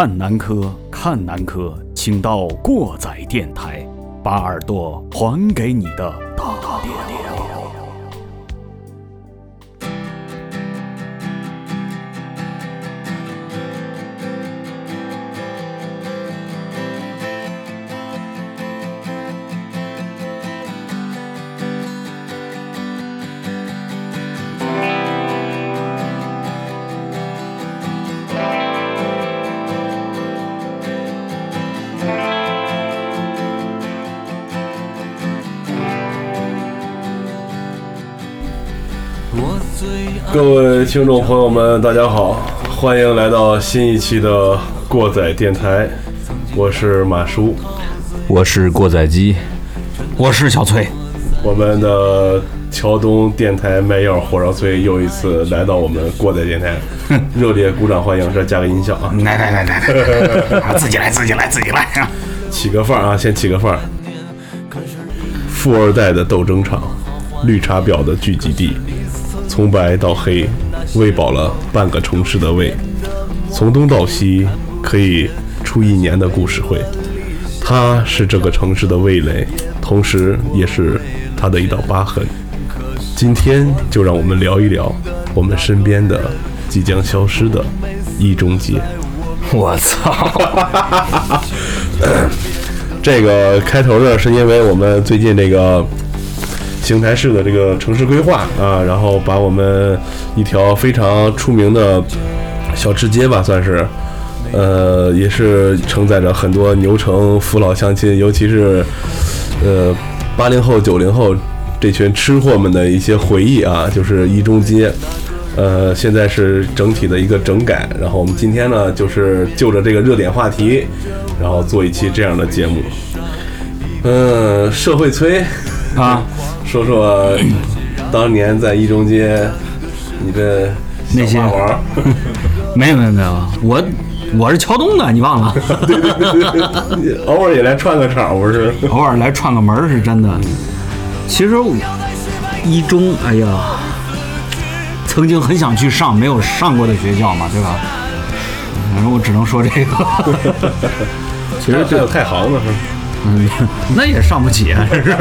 看南柯，看南柯，请到过载电台，把耳朵还给你的大爹。听众朋友们，大家好，欢迎来到新一期的过载电台，我是马叔，我是过载机，我是小崔，我们的桥东电台卖药火烧崔又一次来到我们过载电台，热烈鼓掌欢迎，这加个音效啊，来来来来 来，自己来自己来自己来。啊，起个范儿啊，先起个范儿，富二代的斗争场，绿茶婊的聚集地。从白到黑，喂饱了半个城市的胃；从东到西，可以出一年的故事会。它是这个城市的味蕾，同时也是它的一道疤痕。今天就让我们聊一聊我们身边的即将消失的一中街。我操！这个开头呢，是因为我们最近这个。邢台市的这个城市规划啊，然后把我们一条非常出名的小吃街吧，算是，呃，也是承载着很多牛城父老乡亲，尤其是呃八零后、九零后这群吃货们的一些回忆啊，就是一中街，呃，现在是整体的一个整改。然后我们今天呢，就是就着这个热点话题，然后做一期这样的节目。嗯，社会催啊。说说当年在一中街，你的那些玩 没有没有没有，我我是桥东的，你忘了？偶尔也来串个场，不是？偶尔来串个门是真的。其实一中，哎呀，曾经很想去上没有上过的学校嘛，对吧？反正我只能说这个。其实这有太行了，是。嗯，那也上不起啊，这是，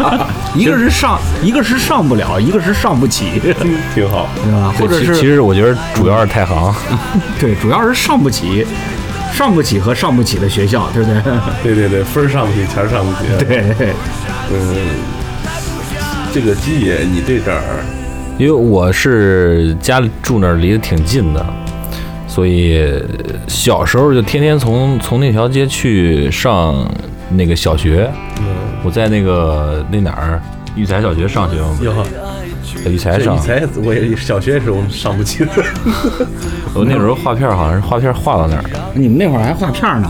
一个是上，一个是上不了，一个是上不起，挺好，对吧？或者是，其实我觉得主要是太行，对，主要是上不起，上不起和上不起的学校，对不对？对对对，分上不起，钱上不起，对，嗯，这个鸡爷，你这点儿，因为我是家里住那儿，离得挺近的。所以小时候就天天从从那条街去上那个小学。嗯，我在那个那哪儿育才小学上学嘛。哟，在育才上。育才我也小学的时候上不去。我那时候画片好像是画片画到那儿。你们那会儿还画片呢？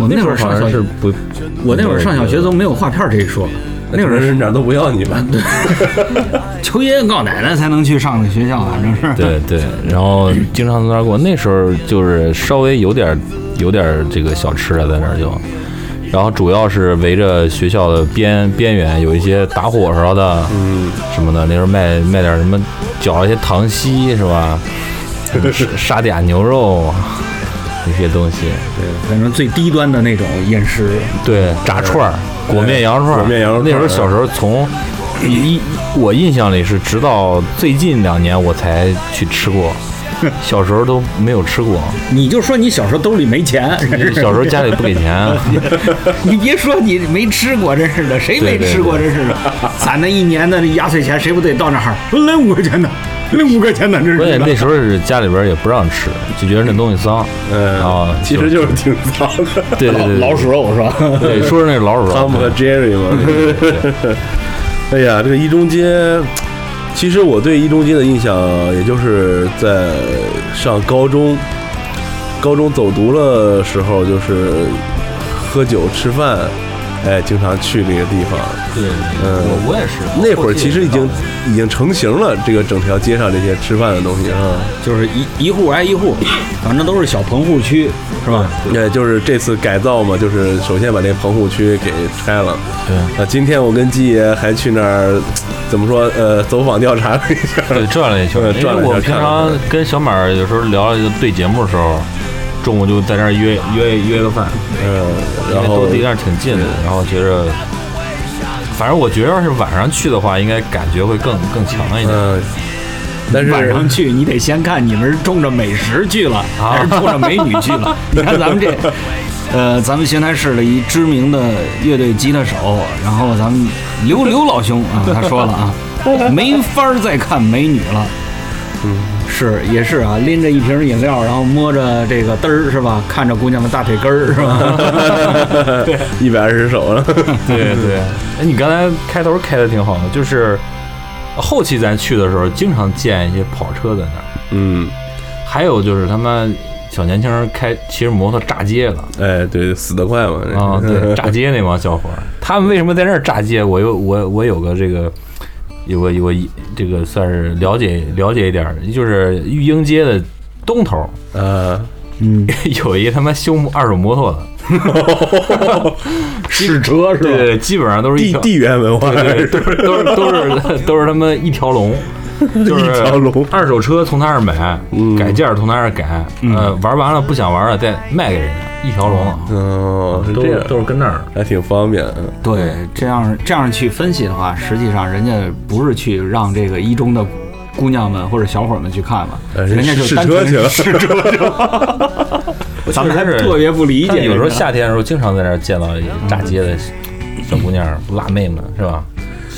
我那会儿好像是不，我那会儿上小学都没有画片这一说。那会儿是哪都不要你们，求爷爷告奶奶才能去上的学校，反正是。对对，然后经常从那儿过。那时候就是稍微有点有点这个小吃的在那儿就，然后主要是围着学校的边边缘有一些打火烧的，嗯，什么的。那时候卖卖点什么，搅一些糖稀是吧？沙嗲牛肉。那些东西，对，反正最低端的那种饮食，对，炸串儿、裹面羊肉串儿。裹面羊肉那时候小时候从一，我印象里是直到最近两年我才去吃过，小时候都没有吃过。你就说你小时候兜里没钱，小时候家里不给钱。你别说你没吃过，真是的，谁没吃过？真是的，咱那一年的压岁钱谁不得到那儿来五块钱呢？那五块钱呢？这是。关键那时候是家里边也不让吃，就觉得那东西脏。嗯啊，其实就是挺脏的。对对对，老鼠肉是吧？对，说是那老鼠肉。汤姆和 Jerry 嘛。哎呀，这个一中街，其实我对一中街的印象，也就是在上高中，高中走读了时候，就是喝酒吃饭。哎，经常去那个地方。对，嗯，我我也是。那会儿其实已经已经成型了，这个整条街上这些吃饭的东西啊，就是一一户挨一户，反正都是小棚户区，是吧？对，就是这次改造嘛，就是首先把那棚户区给拆了。对。啊，今天我跟鸡爷还去那儿，怎么说？呃，走访调查了一下，对，转了一圈。转了一圈。我平常跟小马有时候聊对节目的时候。中午就在那儿约约约个饭，嗯，因然后为都离那儿挺近的，然后觉着，反正我觉得要是晚上去的话，应该感觉会更更强一点。嗯，但是晚上去你得先看你们是冲着美食去了，还是冲着美女去了。你看咱们这，呃，咱们邢台市的一知名的乐队吉他手，然后咱们刘刘老兄啊，他说了啊，没法儿再看美女了。嗯，是也是啊，拎着一瓶饮料，然后摸着这个嘚儿是吧？看着姑娘的大腿根儿是吧？对一百二十手了，对对，哎，你刚才开头开的挺好的，就是后期咱去的时候，经常见一些跑车在那儿，嗯，还有就是他妈小年轻人开骑着摩托炸街了。哎，对，死得快嘛，啊，对，炸街那帮小伙儿，他们为什么在那儿炸街？我有我我有个这个，有个有个这个算是了解了解一点儿，就是育英街的东头儿啊，嗯，有一他妈修二手摩托的，试车是吧？对对，基本上都是一条，地地缘文化，对，都是都是都是 都是他妈一条龙。就是一条龙二手车从他那儿买，嗯改件儿从他那儿改，呃，玩完了不想玩了再卖给人家，一条龙，嗯，是都这样，都是跟那儿。还挺方便，嗯对，这样这样去分析的话，实际上人家不是去让这个一中的姑娘们或者小伙们去看了，呃人家就试单纯车去了 试车去了。咱们还是特别不理解，有时候夏天的时候，经常在那儿见到炸街的小姑娘、辣妹们，是吧？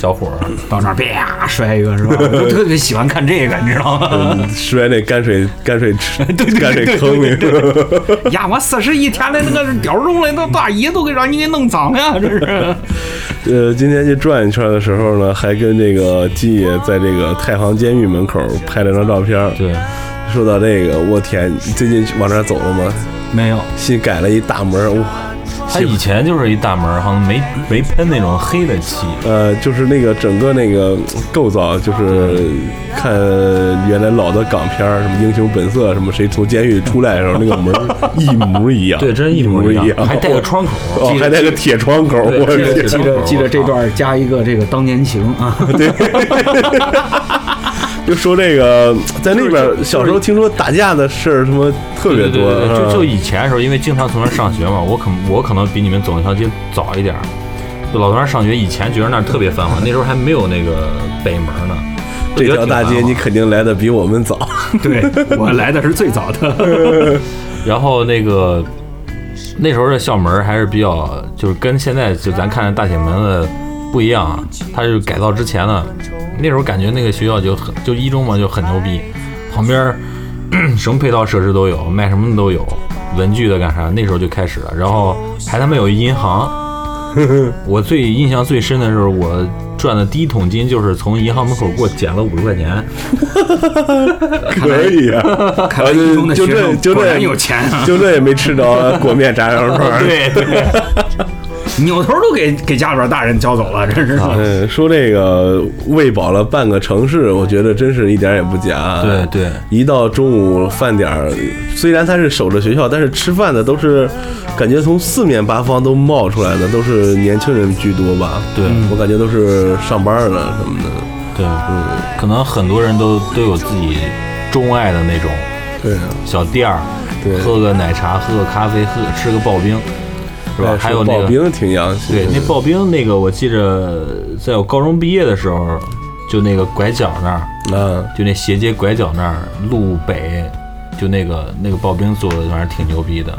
小伙儿，到那儿啪摔一个是吧？我就特别喜欢看这个，你知道吗？嗯摔那泔水泔水池 泔水坑里，呀，我四十一天的那个貂绒的那大衣都给让你给弄脏呀，这是。呃，今天去转一圈的时候呢，还跟这个金爷在这个太行监狱门口拍了张照片。对，说到这个，我天，你最近往那儿走了吗？没有，新改了一大门，哇！它以前就是一大门儿，好像没没喷那种黑的漆。呃，就是那个整个那个构造，就是看原来老的港片儿，什么《英雄本色》，什么谁从监狱出来的时候，那个门儿 一模一样，对，真一模模一样，还带个窗口。哦，还带个铁窗口，我的记得！记得这段加一个这个当年情啊，就说这个在那边小时候听说打架的事儿，什么特别多，对对，就就嗯以前的时候，因为经常从那儿上学嘛，我可我可能比你们走那条街早一点儿。就老从那儿上学，以前觉得那儿特别繁华，那时候还没有那个北门呢。这条大街你。肯定来的比我们早。对我来的是最早的。然后那个那时候的校门还是比较，就是跟现在就咱看的大铁门的不一样啊。它是改造之前呢，那时候感觉那个学校就很就一中嘛就很牛逼，旁边 什么配套设施都有，卖什么的都有，文具的干啥，那时候就开始了。然后还他妈有银行，我最印象最深的是我。赚的第一桶金就是从银行门口给我捡了五十块钱，可以啊，看来一中的就学生这就这果然有钱啊，就这也没吃着裹面炸羊肉串儿。对 对，扭头都给给家里边大人交走了，真是。嗯，说这个喂饱了半个城市，我觉得真是一点也不假。对对，一到中午饭点儿，虽然他是守着学校，但是吃饭的都是感觉从四面八方都冒出来的，都是年轻人居多吧？对我感觉都是上班的什么的。对，嗯，可能很多人都都有自己钟爱的那种对啊，小店儿，对喝个奶茶，喝个咖啡，喝吃个刨冰，是吧？哎还有那个刨冰挺洋气。对，那刨冰那个，我记着在我高中毕业的时候，就那个拐角那儿，嗯，就那斜街拐角那儿，路北，就那个那个刨冰做的玩意儿挺牛逼的。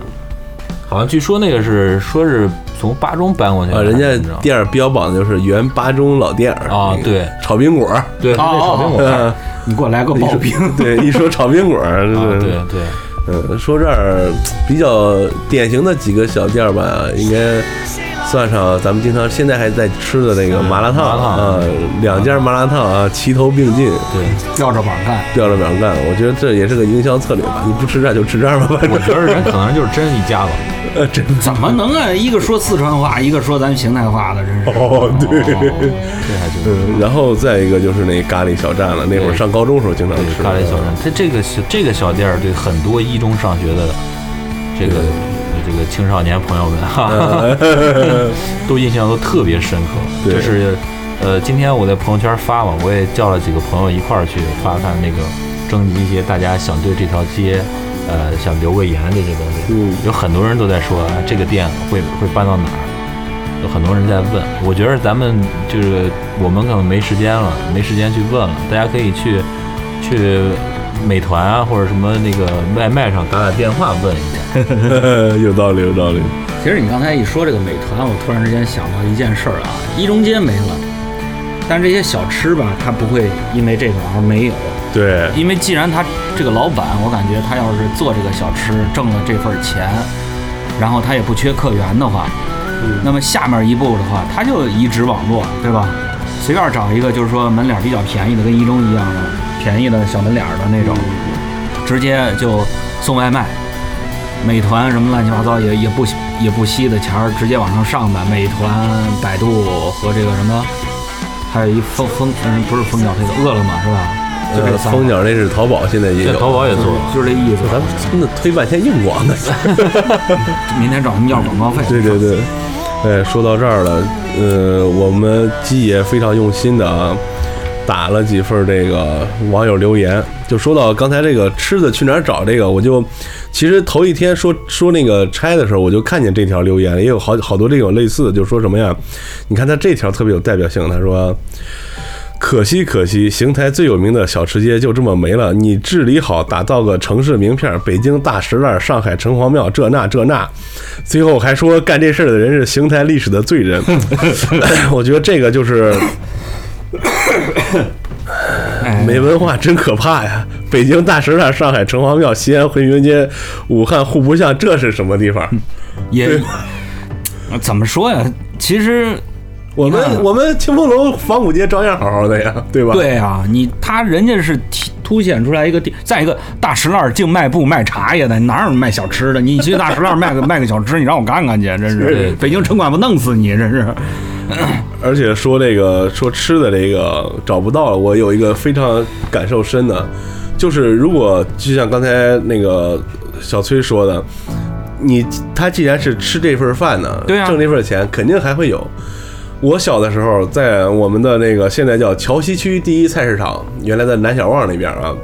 好像据说那个是说是从八中搬过去的，啊，人家店儿标榜的就是原八中老店儿啊对炒冰果儿，对，那炒冰我看嗯，你给我来个刨冰，对，一说炒冰果儿，对对。嗯，说这儿比较典型的几个小店吧，应该算上咱们经常现在还在吃的那个麻辣烫啊，两家麻辣烫啊齐头并进，对，吊着膀干。吊着膀干，我觉得这也是个营销策略吧。你不吃这就吃这儿吧，反正我觉得人可能就是真一家子。呃真怎么能啊？一个说四川话，一个说咱邢台话的，真是。哦对。这还真然后再一个就是那咖喱小站了，那会儿上高中时候经常吃咖喱小站，它这个小这个小店儿对很多一中上学的这个这个青少年朋友们哈，都印象都特别深刻。就是呃，今天我在朋友圈发嘛，我也叫了几个朋友一块儿去发看那个征集一些大家想对这条街呃，想留个言这些东西，嗯。有很多人都在说、啊、这个店会会搬到哪儿，有很多人在问。我觉得咱们就是我们可能没时间了，没时间去问了，大家可以去去美团啊或者什么那个外卖上打打电话问一下。有道理，有道理。其实你刚才一说这个美团，我突然之间想到一件事儿啊，一中街没了，但这些小吃吧，它不会因为这个而没有，对，因为既然他这个老板，我感觉他要是做这个小吃挣了这份钱，然后他也不缺客源的话，那么下面一步的话，他就移植网络，对吧？随便找一个就是说门脸比较便宜的，跟一中一样的便宜的小门脸儿的那种，直接就送外卖。美团什么乱七八糟也也不也不惜的钱儿，直接往上上呗。美团、百度和这个什么，还有一蜂蜂嗯不是蜂鸟这个饿了么是吧？就这呃，蜂鸟那是淘宝，现在也，有。淘宝也做。就是这意思。咱们真的推半天硬广呢。明天找他们要广告费。对对对，哎，说到这儿了，呃，我们鸡爷非常用心的啊，打了几份这个网友留言，就说到刚才这个吃的去哪儿找这个，我就其实头一天说说那个拆的时候，我就看见这条留言，也有好好多这种类似的，就说什么呀？你看他这条特别有代表性，他说。可惜可惜，邢台最有名的小吃街就这么没了。你治理好，打造个城市名片，北京大石烂，上海城隍庙，这那这那，最后还说干这事的人是邢台历史的罪人。我觉得这个就是 没文化，真可怕呀！北京大石烂，上海城隍庙，西安回民街，武汉户部巷，这是什么地方？也 怎么说呀？其实我们我们清风楼仿古街照样好好的呀，对吧？对啊，你他人家是体凸显出来一个地，再一个大石烂儿净卖布卖茶叶的，哪有卖小吃的？你去大石烂儿卖个卖个小吃，你让我干干去，真是是北京城管不弄死你，真是。而且说这个说吃的这个找不到了，我有一个非常感受深的，就是如果就像刚才那个小崔说的，你他既然是吃这份饭呢，对啊挣这份钱肯定还会有。我小的时候，在我们的那个现在叫桥西区第一菜市场，原来在南小旺那边啊，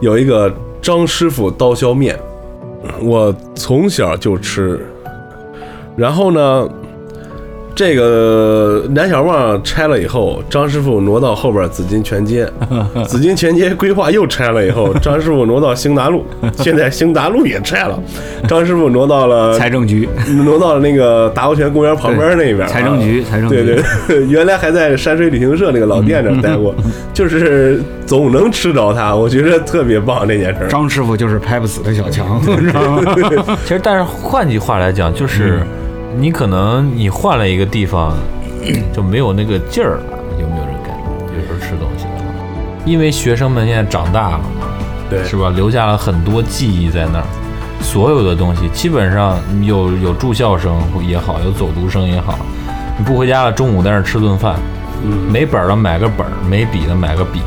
有一个张师傅刀削面，我从小就吃。然后呢，这个南小旺拆了以后，张师傅挪到后边紫金泉街，紫金泉街规划又拆了以后，张师傅挪到兴达路，现在兴达路也拆了，张师傅挪到了财政局，挪到了那个达活泉公园旁边那边啊，财政局财政局对对对，原来还在山水旅行社那个老店那待过，就是总能吃着他，我觉得特别棒这件事儿。张师傅就是拍不死的小强，你知道吗？其实，但是换句话来讲，就是你可能你换了一个地方，就没有那个劲儿了。有没有人感觉？有时候吃东西的话，因为学生们现在长大了嘛，对，是吧？留下了很多记忆在那儿，所有的东西基本上有有住校生也好，有走读生也好，你不回家了，中午在那儿吃顿饭，嗯，没本儿的买个本儿，没笔的买个笔，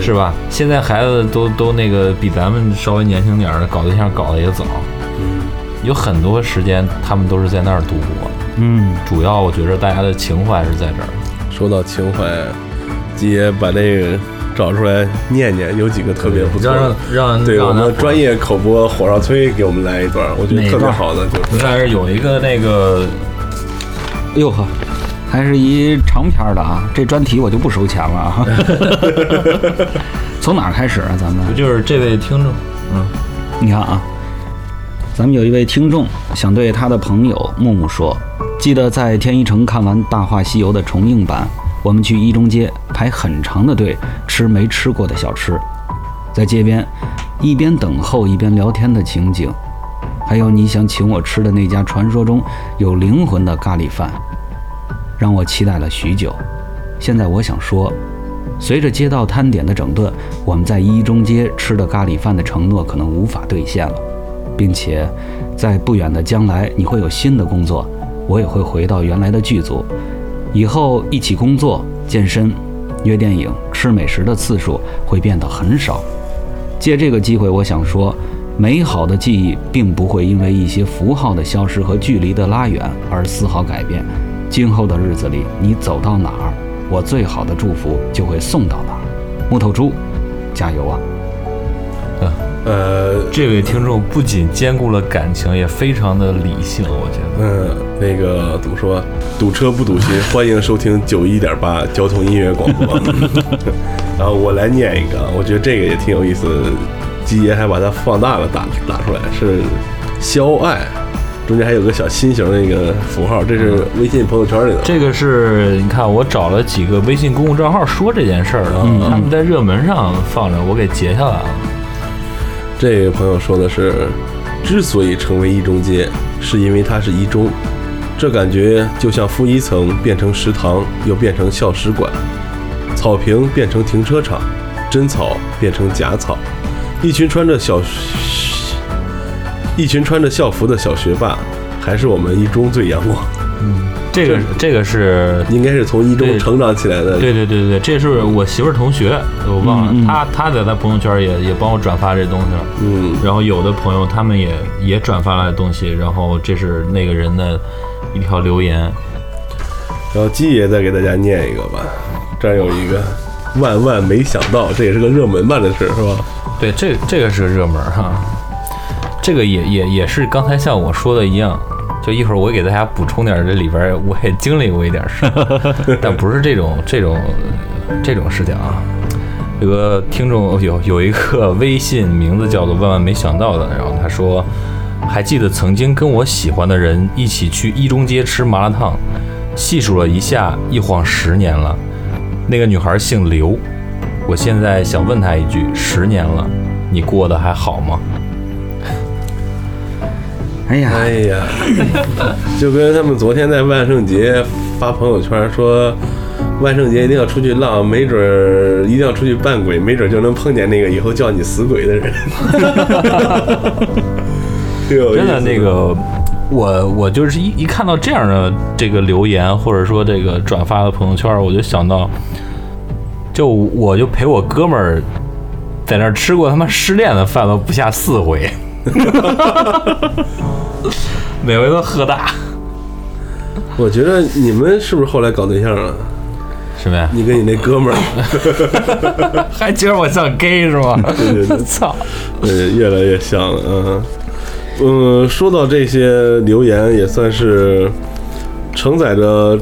是吧？现在孩子都都那个比咱们稍微年轻点儿的，搞对象搞得也早，嗯有很多时间他们都是在那儿度过。嗯，主要我觉得大家的情怀是在这儿。说到情怀，吉爷把那个找出来念念，有几个特别不错让的。让让对我们专业口播火烧崔给我们来一段，我觉得特别好的就是但是有一个那个哎呦呵，还是一长篇的啊，这专题我就不收钱了啊。从哪儿开始啊？咱们不就是这位听众，嗯，你看啊，咱们有一位听众想对他的朋友木木说，记得在天一城看完《大话西游》的重映版，我们去一中街排很长的队吃没吃过的小吃，在街边一边等候一边聊天的情景，还有你想请我吃的那家传说中有灵魂的咖喱饭，让我期待了许久。现在我想说，随着街道摊点的整顿，我们在一中街吃的咖喱饭的承诺可能无法兑现了，并且在不远的将来，你会有新的工作，我也会回到原来的剧组，以后一起工作、健身、约电影、吃美食的次数会变得很少。借这个机会，我想说，美好的记忆并不会因为一些符号的消失和距离的拉远而丝毫改变。今后的日子里，你走到哪儿，我最好的祝福就会送到哪儿。木头猪，加油啊！呃，这位听众不仅兼顾了感情，也非常的理性，我觉得。嗯，那个怎么说？堵车不堵心，欢迎收听九一点八交通音乐广播。然后我来念一个，啊，我觉得这个也挺有意思。基爷还把它放大了，打打出来是肖爱，中间还有个小心形的一个符号，这是微信朋友圈里的。这个是你看，我找了几个微信公众账号说这件事儿的，他们在热门上放着，我给截下来了。这位朋友说的是，之所以成为一中街，是因为它是一中，这感觉就像负一层变成食堂，又变成校史馆，草坪变成停车场，真草变成假草，一群穿着小，一群穿着校服的小学霸，还是我们一中最阳光。这个这个是应该是从一中成长起来的。对对对对，这是我媳妇儿同学，我忘了，嗯嗯她她在她朋友圈也也帮我转发这东西了。嗯，然后有的朋友他们也也转发了东西，然后这是那个人的一条留言，然后鸡爷再给大家念一个吧，这儿有一个，万万没想到，这也是个热门吧？这是是吧？对，这这个是个热门儿哈，这个也也也是刚才像我说的一样，就一会儿我给大家补充点这里边儿我也经历过一点儿事儿，但不是这种这种这种事情啊。有个听众有有一个微信名字叫做万万没想到的，然后他说，还记得曾经跟我喜欢的人一起去一中街吃麻辣烫，细数了一下，一晃十年了。那个女孩姓刘，我现在想问她一句：十年了，你过得还好吗？哎呀，哎呀，就跟他们昨天在万圣节发朋友圈说，万圣节一定要出去浪，没准儿一定要出去扮鬼，没准儿就能碰见那个以后叫你死鬼的人。挺有意思真的那个，我我就是一一看到这样的这个留言，或者说这个转发的朋友圈，我就想到，就我就陪我哥们儿在那儿吃过他妈失恋的饭都不下四回，每回都喝大，我觉得你们是不是后来搞对象了？什么呀？你跟你那哥们儿，还觉得我像 gay 是吗？对对对 操！呃，越来越像了，嗯嗯，说到这些留言，也算是承载着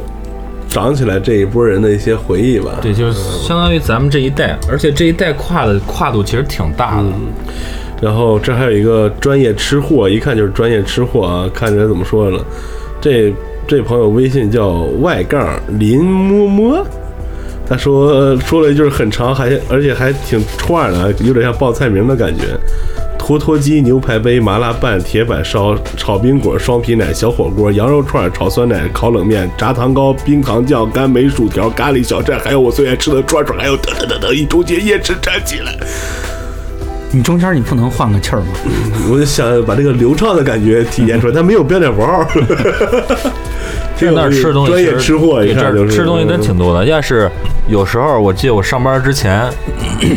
长起来这一波人的一些回忆吧。对，就是相当于咱们这一代，而且这一代跨的跨度其实挺大的。然后这还有一个专业吃货，一看就是专业吃货啊！看着怎么说呢？这这朋友微信叫外杠林摸摸，他说说了一句很长，还而且还挺串的，有点像报菜名的感觉。坨坨鸡、牛排杯、麻辣拌、铁板烧、炒冰果、双皮奶、小火锅、羊肉串、炒酸奶、烤冷面、炸糖糕、冰糖酱、干梅薯条、咖喱小菜，还有我最爱吃的串串，还有等等等等，一中间夜市站起来。你中间你不能换个气儿吗？我就想把这个流畅的感觉体现出来，他没有标点符号。这那儿吃的东西专业吃货，一对这儿看就是吃东西真挺多的。要是有时候我记得我上班之前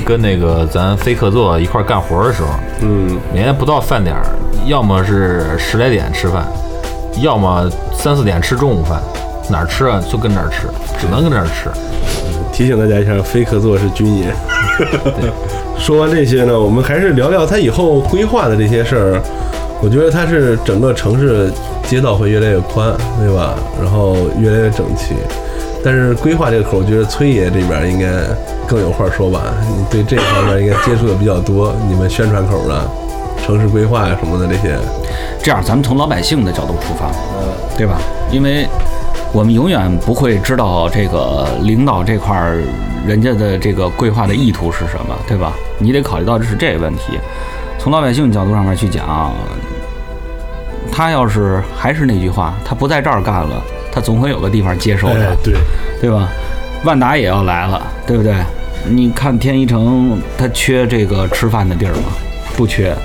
跟那个咱飞客座一块干活的时候，嗯，每天不到饭点儿，要么是十来点吃饭，要么三四点吃中午饭。哪儿吃啊？就跟哪儿吃，只能跟哪儿吃。提醒大家一下，非客座是军爷。说完这些呢，我们还是聊聊他以后规划的这些事儿。我觉得他是整个城市街道会越来越宽，对吧？然后越来越整齐。但是规划这个口，我觉得崔爷这边应该更有话说吧？你对这方面应该接触的比较多，你们宣传口的、城市规划呀什么的这些。这样，咱们从老百姓的角度出发，对吧？因为我们永远不会知道这个领导这块儿人家的这个规划的意图是什么，对吧？你得考虑到这是这个问题。从老百姓角度上面去讲，他要是还是那句话，他不在这儿干了，他总会有个地方接受的。哎，对，对吧？万达也要来了，对不对？你看天一城，它缺这个吃饭的地儿吗？不缺，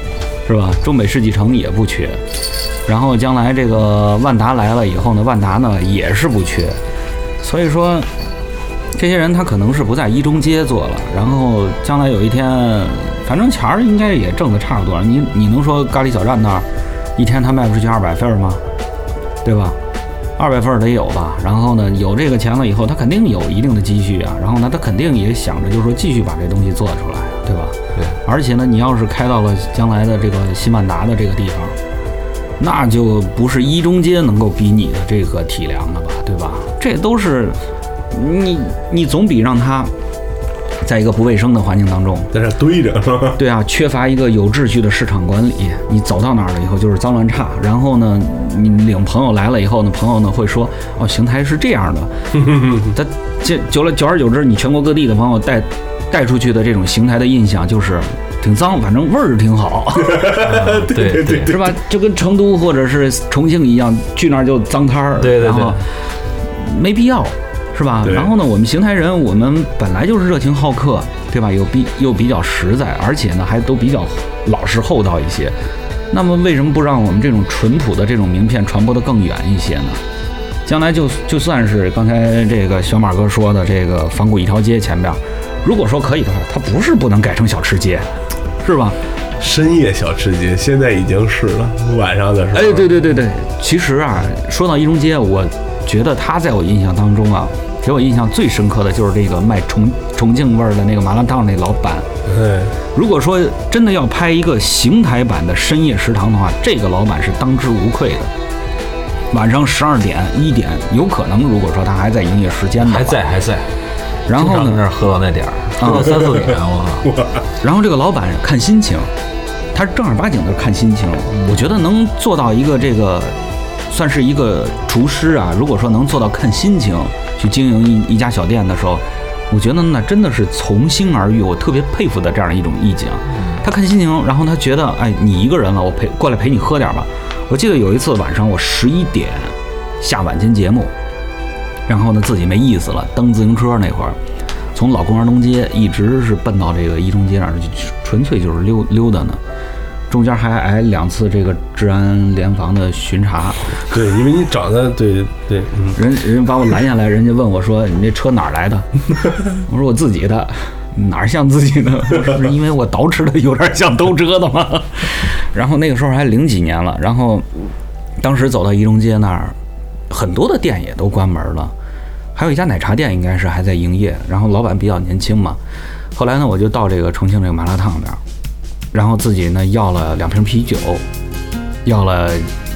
是吧？中北世纪城也不缺。然后将来这个万达来了以后呢，万达呢也是不缺。所以说，这些人他可能是不在一中街做了，然后将来有一天，反正钱儿应该也挣得差不多了。你你能说咖喱小站那儿一天他卖不出去二百份儿吗？对吧？二百份儿得有吧，然后呢，有这个钱了以后，他肯定有一定的积蓄啊，然后呢，他肯定也想着就是说继续把这东西做出来，对吧？对，而且呢，你要是开到了将来的这个新万达的这个地方，那就不是一中街能够比拟的这个体量了吧，对吧？这都是你你总比让他在一个不卫生的环境当中，在这堆着？对啊，缺乏一个有秩序的市场管理。你走到哪儿了以后就是脏乱差，然后呢，你领朋友来了以后呢，朋友呢会说，哦，邢台是这样的。他这久了久而久之，你全国各地的朋友带带出去的这种邢台的印象就是挺脏，反正味儿挺好，对对是吧？就跟成都或者是重庆一样，去那儿就脏摊儿，对对对然后没必要。是吧？然后呢，我们邢台人，我们本来就是热情好客，对吧？又比又比较实在，而且呢，还都比较老实厚道一些。那么为什么不让我们这种淳朴的这种名片传播的更远一些呢？将来就就算是刚才这个小马哥说的这个仿古一条街前边，如果说可以的话，它不是不能改成小吃街，是吧？深夜小吃街现在已经是了，晚上的时候。哎，对对对对，其实啊，说到一中街，我觉得他在我印象当中啊，给我印象最深刻的就是这个卖重重庆味儿的那个麻辣烫那老板。哎，如果说真的要拍一个邢台版的深夜食堂的话，这个老板是当之无愧的。晚上十二点、一点，有可能如果说他还在营业时间的话还在还在，然后呢那儿喝到那点儿，喝到三四点，我靠，然后这个老板看心情，他正儿八经的看心情。我觉得能做到一个这个，算是一个厨师啊。如果说能做到看心情去经营一一家小店的时候，我觉得那真的是从心而欲，我特别佩服的这样一种意境。他看心情，然后他觉得，哎，你一个人了，我陪过来陪你喝点吧。我记得有一次晚上我十一点下晚间节目，然后呢自己没意思了，蹬自行车那会儿。从老公园东街一直是奔到这个一中街那儿，就纯粹就是溜溜达呢。中间还挨两次这个治安联防的巡查，对，因为你长得对对，嗯，人人把我拦下来，人家问我说：“你这车哪儿来的？” 我说：“我自己的。”哪儿像自己的？我说是因为我捯饬的有点像兜车的吗。然后那个时候还零几年了，然后当时走到一中街那儿，很多的店也都关门了，还有一家奶茶店应该是还在营业，然后老板比较年轻嘛。后来呢，我就到这个重庆这个麻辣烫那儿，然后自己呢要了两瓶啤酒，要了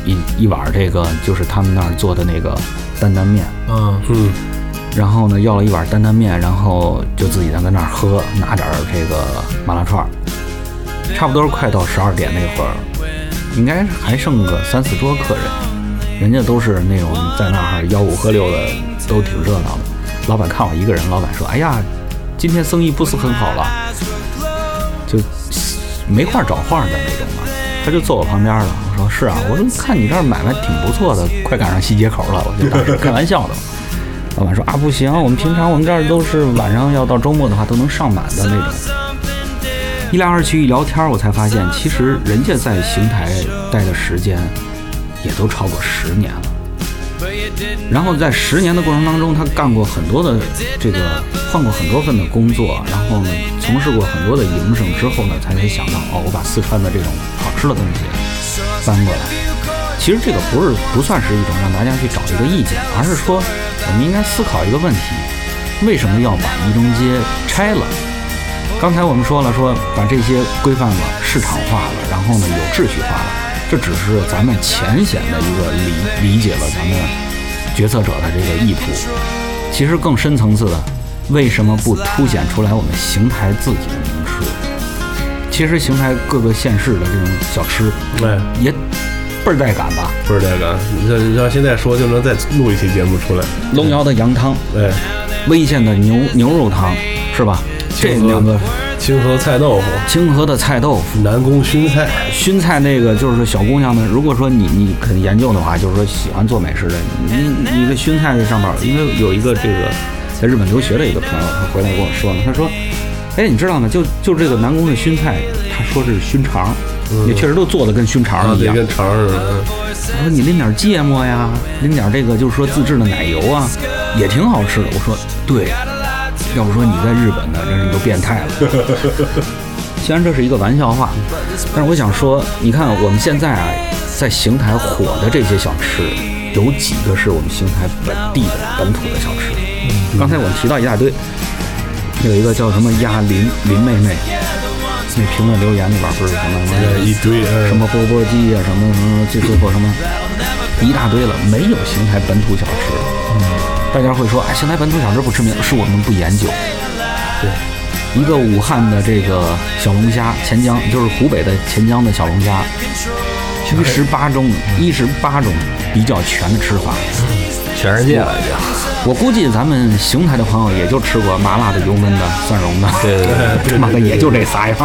一一碗这个就是他们那儿做的那个担担面，嗯，嗯，然后呢要了一碗担担面，然后就自己在那儿喝，拿点儿这个麻辣串儿，差不多快到十二点那会儿，应该还剩个三四桌客人，人家都是那种在那儿吆五喝六的，都挺热闹的。老板看我一个人，老板说：“哎呀，今天生意不是很好了。”就没话找话的那种嘛。他就坐我旁边了。我说：“是啊，我说看你这儿买卖挺不错的，快赶上西街口了。”我就当时开玩笑的。老板说：“啊，不行，我们平常我们这儿都是晚上要到周末的话都能上满的那种。”一来二去一聊天，我才发现，其实人家在邢台待的时间也都超过十年了。然后在十年的过程当中，他干过很多的这个，换过很多份的工作，然后呢，从事过很多的营生之后呢，才才想到哦，我把四川的这种好吃的东西搬过来。其实这个不是不算是一种让大家去找一个意见，而是说我们应该思考一个问题：为什么要把一中街拆了？刚才我们说了，说把这些规范了、市场化了，然后呢有秩序化了，这只是咱们浅显的一个理理解了咱们决策者的这个意图。其实更深层次的，为什么不凸显出来我们邢台自己的名吃？其实邢台各个县市的这种小吃对，也倍儿带感吧。倍儿带感。你像你要现在说，就能再录一期节目出来。龙窑的羊汤，对，威县的牛牛肉汤，是吧？这两个清河菜豆腐，清河的菜豆腐。南宫熏菜，熏菜那个就是小姑娘们，如果说你你肯研究的话，就是说喜欢做美食的，你你这熏菜这上面，因为有一个这个在日本留学的一个朋友，他回来跟我说呢，他说，哎，你知道吗？就就这个南宫的熏菜，他说是熏肠，也确实都做的跟熏肠一样。跟肠似的。他说你淋点芥末呀，淋点这个就是说自制的奶油啊，也挺好吃的。我说对，要不说你在日本呢，真是一个变态了。虽然这是一个玩笑话，但是我想说，你看我们现在啊，在邢台火的这些小吃，有几个是我们邢台本地的本土的小吃？刚才我们提到一大堆，有一个叫什么鸭林林妹妹，那评论留言里边不是什么什么一堆嗯什么钵钵鸡啊、什么什么最最后什么一大堆了，没有邢台本土小吃。嗯，大家会说，哎，邢台本土小吃不知名，是我们不研究。对，一个武汉的这个小龙虾，钱江就是湖北的钱江的小龙虾，一十八种，一十八种比较全的吃法。全世界了已经。我估计咱们邢台的朋友也就吃过麻辣的、油焖的、蒜蓉的，对对对他妈的也就这仨样，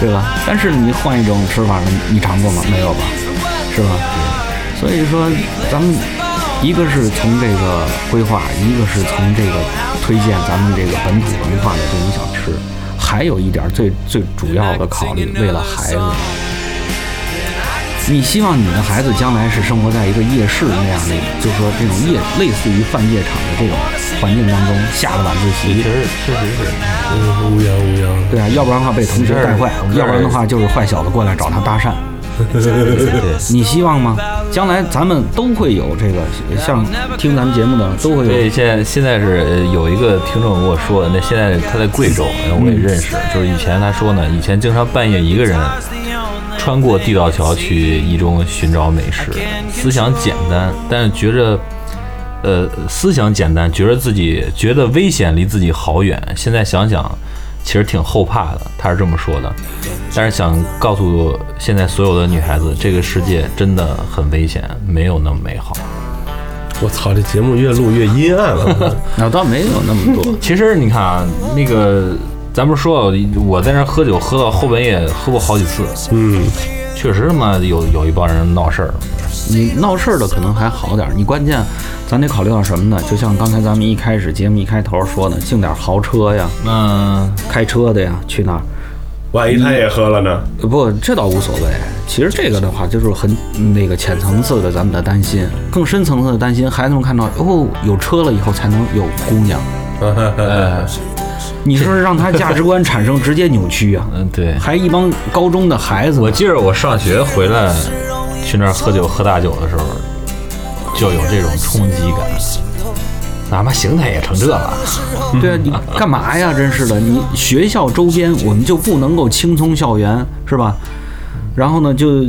对吧？但是你换一种吃法，你尝过吗？没有吧？是吧？所以说，咱们一个是从这个规划，一个是从这个推荐咱们这个本土文化的这种小吃，还有一点最最主要的考虑，为了孩子。你希望你的孩子将来是生活在一个夜市那样的，就是说这种夜类似于饭夜场的这种环境当中，下了晚自习，确实确实是，嗯乌泱乌泱，对啊，要不然的话被同学带坏，要不然的话就是坏小子过来找他搭讪。对。你希望吗？将来咱们都会有这个，像听咱们节目的都会所以有。现在现在是有一个听众跟我说，那现在他在贵州，呃我也认识，就是以前他说呢，以前经常半夜一个人穿过地道桥去一中寻找美食，思想简单，但是觉着。呃，思想简单，觉得自己觉得危险离自己好远。现在想想，其实挺后怕的。他是这么说的，但是想告诉现在所有的女孩子，这个世界真的很危险，没有那么美好。我操，这节目越录越阴暗了。那倒没有那么多。其实你看啊，那个咱不是说我在那喝酒喝到后半夜，喝过好几次，嗯，确实他妈有有一帮人闹事儿。你闹事儿的可能还好点儿，你关键咱得考虑到什么呢？就像刚才咱们一开始节目一开头说的，净点豪车呀，嗯，开车的呀，去那儿。万一他也喝了呢？呃不，这倒无所谓。其实这个的话，就是很嗯那个浅层次的咱们的担心，更深层次的担心，孩子们看到哦有车了以后才能有姑娘，呃，你说让他价值观产生直接扭曲啊！嗯，对。还一帮高中的孩子，我记着我上学回来去那儿喝酒喝大酒的时候，就有这种冲击感。哪怕邢台也成这了，对啊，你干嘛呀？真是的，你学校周边我们就不能够青葱校园是吧？然后呢，就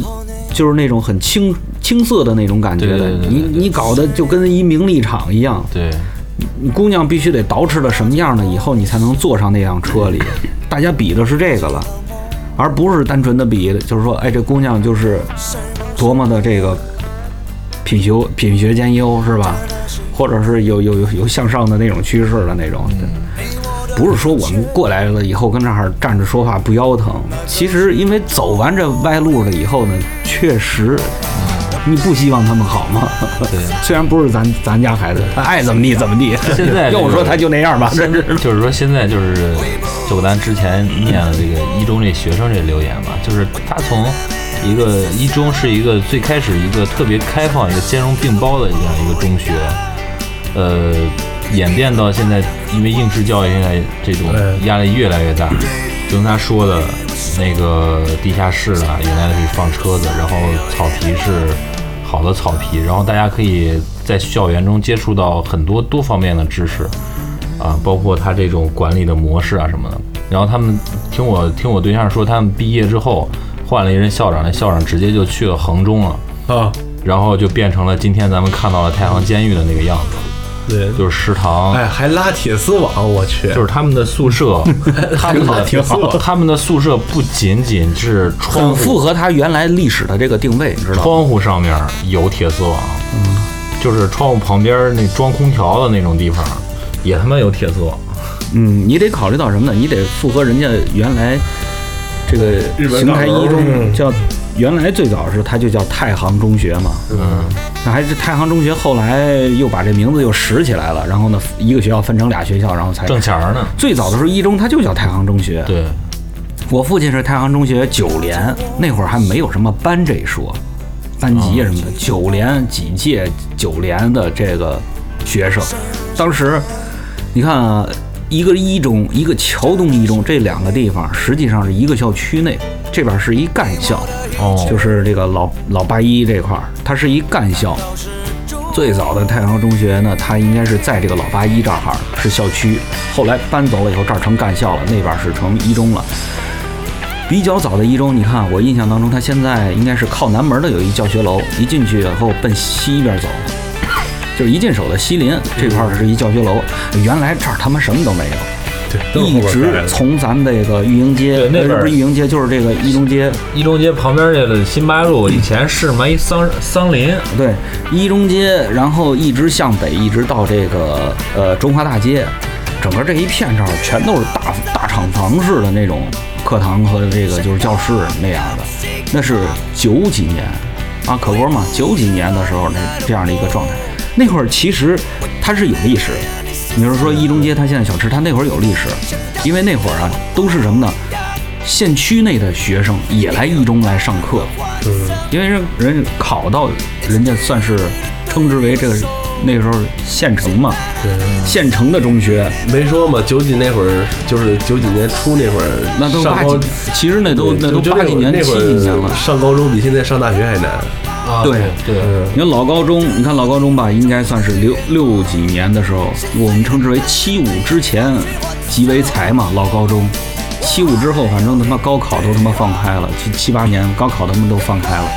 就是那种很青青涩的那种感觉的，你你搞得就跟一名利场一样。对，你姑娘必须得捯饬的什么样呢？以后你才能坐上那辆车里。大家比的是这个了，而不是单纯的比，就是说，哎，这姑娘就是多么的这个品学品学兼优，是吧？或者是有有有有向上的那种趋势的那种。不是说我们过来了以后跟这儿站着说话不腰疼，其实因为走完这歪路了以后呢，确实你不希望他们好吗？对 虽然不是咱咱家孩子，他爱怎么地怎么地。现在 要我说他就那样吧，真是。就是说现在就是，就咱之前念的这个一中这学生这留言吧，就是他从一个一中是一个最开始一个特别开放、一个兼容并包的这样一个中学，呃，演变到现在，因为应试教育现在这种压力越来越大，就跟他说的那个地下室啊，原来可以放车子，然后草皮是好的草皮，然后大家可以在校园中接触到很多多方面的知识。啊，包括他这种管理的模式啊什么的。然后他们听我听我对象说，他们毕业之后换了一任校长，那校长直接就去了衡中了，啊，然后就变成了今天咱们看到了太行监狱的那个样子，对，就是食堂，哎，还拉铁丝网，我去，就是他们的宿舍，他们的挺好他们的宿舍不仅仅是窗户很符合他原来历史的这个定位，你知道吗？窗户上面有铁丝网，嗯，就是窗户旁边那装空调的那种地方，也他妈有铁丝网。嗯，你得考虑到什么呢？你得符合人家原来这个邢台一中叫原来最早是它就叫太行中学嘛，嗯，那还是太行中学，后来又把这名字又拾起来了，然后呢，一个学校分成俩学校，然后才挣钱呢。最早的时候一中它就叫太行中学。对，我父亲是太行中学九连，那会儿还没有什么班这一说，班级啊什么的，九连几届九连的这个学生，当时你看啊，一个一中，一个桥东一中，这两个地方实际上是一个校区内，这边是一干校，哦，就是这个老老八一这块儿，它是一干校。最早的太阳中学呢，它应该是在这个老八一这儿是校区，后来搬走了以后，这儿成干校了，那边是成一中了。比较早的一中，你看我印象当中，它现在应该是靠南门的有一教学楼，一进去以后奔西边走，就是一进手的西林这块儿是一教学楼。原来这儿他妈什么都没有。对，一直从咱们这个育英街，对那边呃不是育英街，就是这个一中街，一中街旁边这个新八路，以前是嘛一桑桑林，对，一中街，然后一直向北，一直到这个呃中华大街，整个这一片这儿全都是大大厂房式的那种课堂和这个就是教室那样的，那是九几年啊，可不是嘛，九几年的时候那这样的一个状态，那会儿其实它是有历史。你比如说一中街，它现在小吃，它那会儿有历史，因为那会儿啊都是什么呢？县区内的学生也来一中来上课，嗯，因为人人考到人家算是称之为这个那个时候县城嘛，对，县城的中学，没说嘛，九几那会儿就是九几年初那会儿，那都上高八几，其实那都那都八几年、七那会儿几年了。上高中比现在上大学还难。啊对对，嗯，你看老高中，你看老高中吧，应该算是六六几年的时候，我们称之为七五之前即为才嘛，老高中。七五之后，反正他妈高考都他妈放开了，七七八年高考他们都放开了，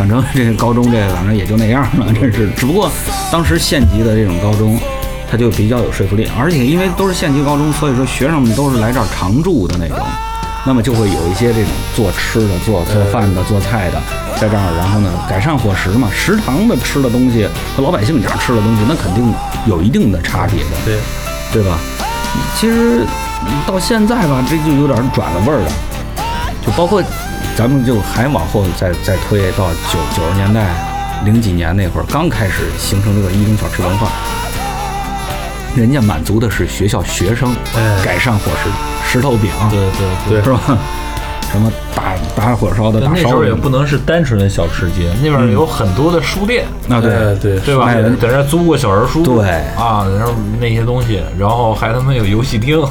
反正这个高中这个反正也就那样了，真是。只不过当时县级的这种高中，它就比较有说服力，而且因为都是县级高中，所以说学生们都是来这儿常住的那种，那么就会有一些这种做吃的、做做饭的、做菜的，在这儿，然后呢改善伙食嘛，食堂的吃的东西和老百姓家吃的东西，那肯定有一定的差别的。对，对吧？其实到现在吧，这就有点转了味儿了，就包括咱们就还往后再再推到九九十年代、零几年那会儿，刚开始形成这个一中小吃文化，人家满足的是学校学生哎改善伙食，石头饼，对对对。是吧？什么打打火烧的、打那时候也，不能是单纯的小吃街，那边有很多的书店，啊对。哎对对吧？在那儿租过小人书，对啊，然后那些东西，然后还他妈有游戏厅，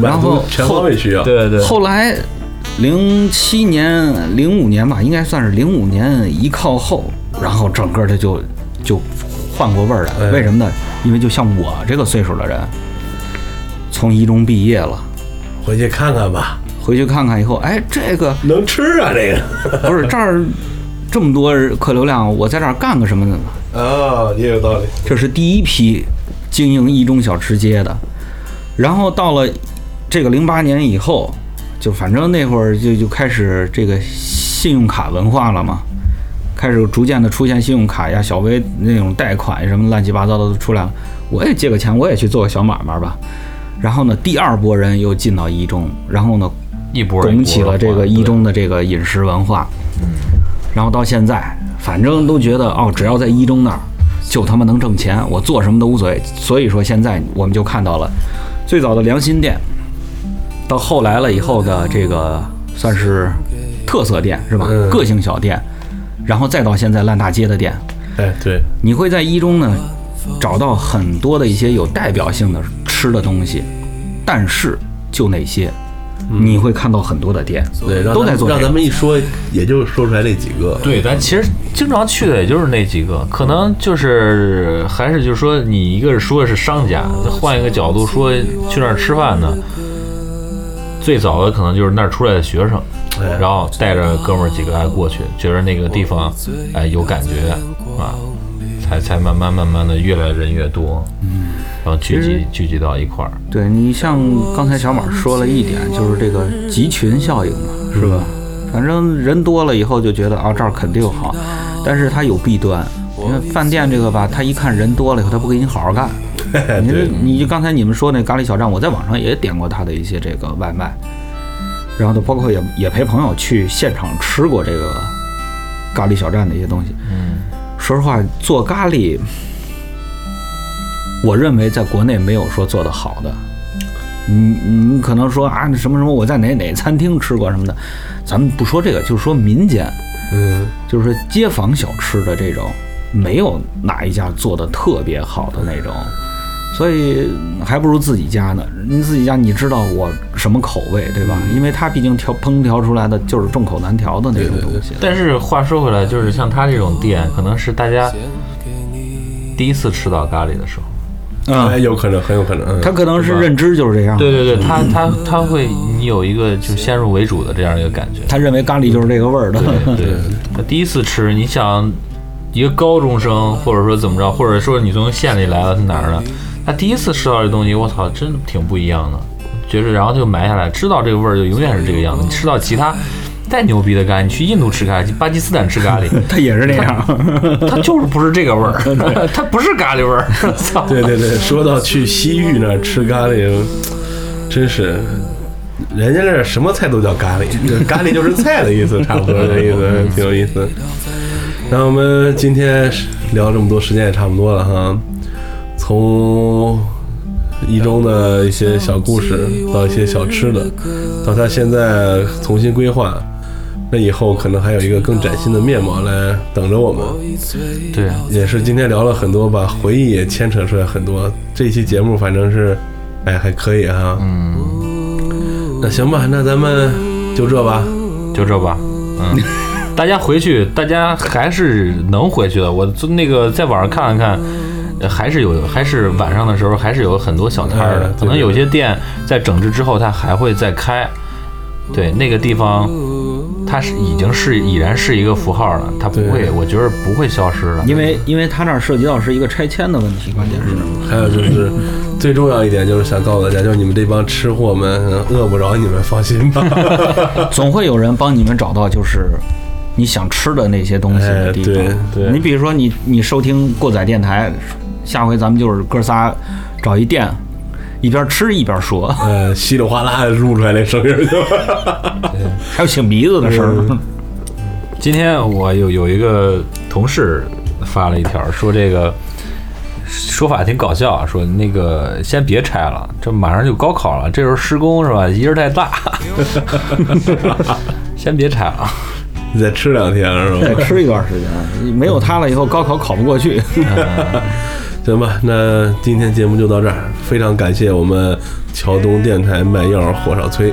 然后全方位需要。对对，后来，零七年、零五年吧，应该算是零五年一靠后，然后整个的就就换过味儿来。哎为什么呢？因为就像我这个岁数的人，从一中毕业了，回去看看吧，回去看看以后，哎，这个能吃啊这个。不是这儿这么多客流量，我在这儿干个什么呢？啊，也有道理。这是第一批经营一中小吃街的。然后到了这个零八年以后，就反正那会儿就就开始这个信用卡文化了嘛，开始逐渐的出现信用卡呀、小微那种贷款什么乱七八糟的都出来了。我也借个钱，我也去做个小买卖吧。然后呢，第二波人又进到一中，然后呢，一波拱起了这个一中的这个饮食文化。然后到现在，反正都觉得哦，只要在一中那儿，就他妈能挣钱，我做什么都无所谓。所以说现在我们就看到了最早的良心店，到后来了以后的这个算是特色店是吧？嗯。个性小店，然后再到现在烂大街的店，哎，对，你会在一中呢找到很多的一些有代表性的吃的东西，但是就那些，你会看到很多的店，对，让都在做这个。咱们让咱们一说，也就说出来那几个。对，咱其实经常去的也就是那几个，可能就是还是就是说，你一个是说的是商家，换一个角度说，去那儿吃饭呢，最早的可能就是那儿出来的学生，哎然后带着哥们儿几个还过去，觉得那个地方哎有感觉啊，才才慢慢慢慢的越来人越多，嗯，然后聚集聚集到一块儿，对你像刚才小马说了一点，就是这个集群效应嘛，是吧？反正人多了以后就觉得啊这儿肯定好，但是它有弊端。因为饭店这个吧，他一看人多了以后，他不给你好好干。你这你就刚才你们说那咖喱小站，我在网上也点过他的一些这个外卖，然后呢，包括也也陪朋友去现场吃过这个咖喱小站的一些东西。嗯，说实话，做咖喱，我认为在国内没有说做得好的。你你可能说啊，什么什么，我在哪哪餐厅吃过什么的，咱们不说这个，就是说民间，嗯，就是说街坊小吃的这种，没有哪一家做的特别好的那种，所以还不如自己家呢。你自己家你知道我什么口味，对吧？因为它毕竟调烹调出来的就是众口难调的那种东西。但是话说回来，就是像他这种店，可能是大家第一次吃到咖喱的时候。嗯哎，，有可能，很有可能。嗯他可能是认知就是这样，对对对，他他他会你有一个就先入为主的这样一个感觉。他认为咖喱就是这个味儿的。对对，他第一次吃，你想一个高中生，或者说怎么着，或者说你从县里来了，是哪儿的？他第一次吃到这东西，我操，真的挺不一样的。觉着，然后就埋下来，知道这个味儿就永远是这个样子。你吃到其他再牛逼的咖喱，你去印度吃咖喱，巴基斯坦吃咖喱，它也是那样，它就是不是这个味儿，它不是咖喱味儿。操！对对对，说到去西域那儿吃咖喱，真是，人家那儿什么菜都叫咖喱，这咖喱就是菜的意思，差不多这意思，挺有意思。那我们今天聊这么多，时间也差不多了哈，从一中的一些小故事到一些小吃的，到他现在重新规划。那以后可能还有一个更崭新的面貌来等着我们。对，也是今天聊了很多，把回忆也牵扯出来很多。这期节目反正是，哎，还可以哈。嗯。那行吧，那咱们就这吧。就这吧。嗯，大家回去，大家还是能回去的。我就那个在网上看了看，呃还是有，还是晚上的时候还是有很多小摊儿的哎。可能有些店在整治之后，它还会再开。对，那个地方，它是已经是已然是一个符号了，它不会，我觉得不会消失的。因为因为它那儿涉及到是一个拆迁的问题，关键是。还有就是，最重要一点就是想告诉大家，就是你们这帮吃货们饿不着你们，放心吧。总会有人帮你们找到就是你想吃的那些东西的地方。哎对对你比如说你你收听过载电台，下回咱们就是哥仨找一店，一边吃一边说，呃，稀里哗啦录出来那声音。还有擤鼻子的声儿。今天我有有一个同事发了一条，说这个说法挺搞笑啊，说那个先别拆了，这马上就高考了，这时候施工是吧？一人太大，先别拆了。你再吃两天是吧再？吃一段时间，没有它了以后高考考不过去。行吧，那今天节目就到这儿，非常感谢我们桥东电台卖药火烧崔，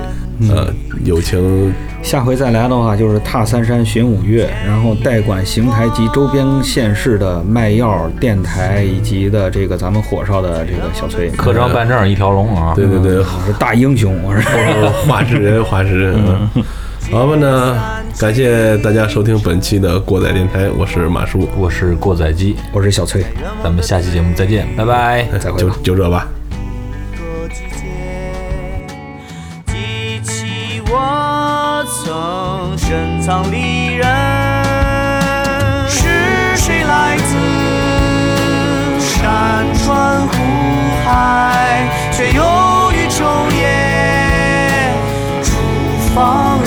呃，友情下回再来的话，就是踏三山寻五岳，然后代管邢台及周边县市的卖药电台以及的这个咱们火烧的这个小崔，刻章办证一条龙啊！对对对，我是大英雄，我是。画事人，画事人。嗯，好吧，那感谢大家收听本期的过载电台，我是马叔，我是过载机，我是小崔，咱们下期节目再见，拜拜。就再会吧。就这吧。多季节，记起我曾深藏离人。是谁来自山川湖海，却又于昼夜逐放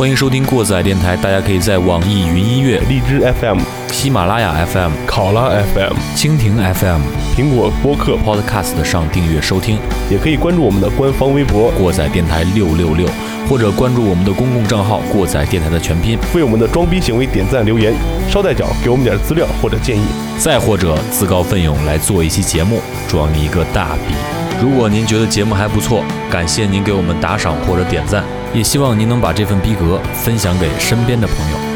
欢迎收听过载电台，大家可以在网易云音乐、荔枝 FM、喜马拉雅 FM、考拉 FM、蜻蜓 FM、苹果播客 Podcast 上订阅收听。也可以关注我们的官方微博，过载电台六六六，或者关注我们的公共账号“过载电台”的全拼，为我们的装逼行为点赞留言，捎带脚给我们点资料或者建议。再或者自告奋勇来做一期节目，装一个大逼。如果您觉得节目还不错，感谢您给我们打赏或者点赞，也希望您能把这份逼格分享给身边的朋友。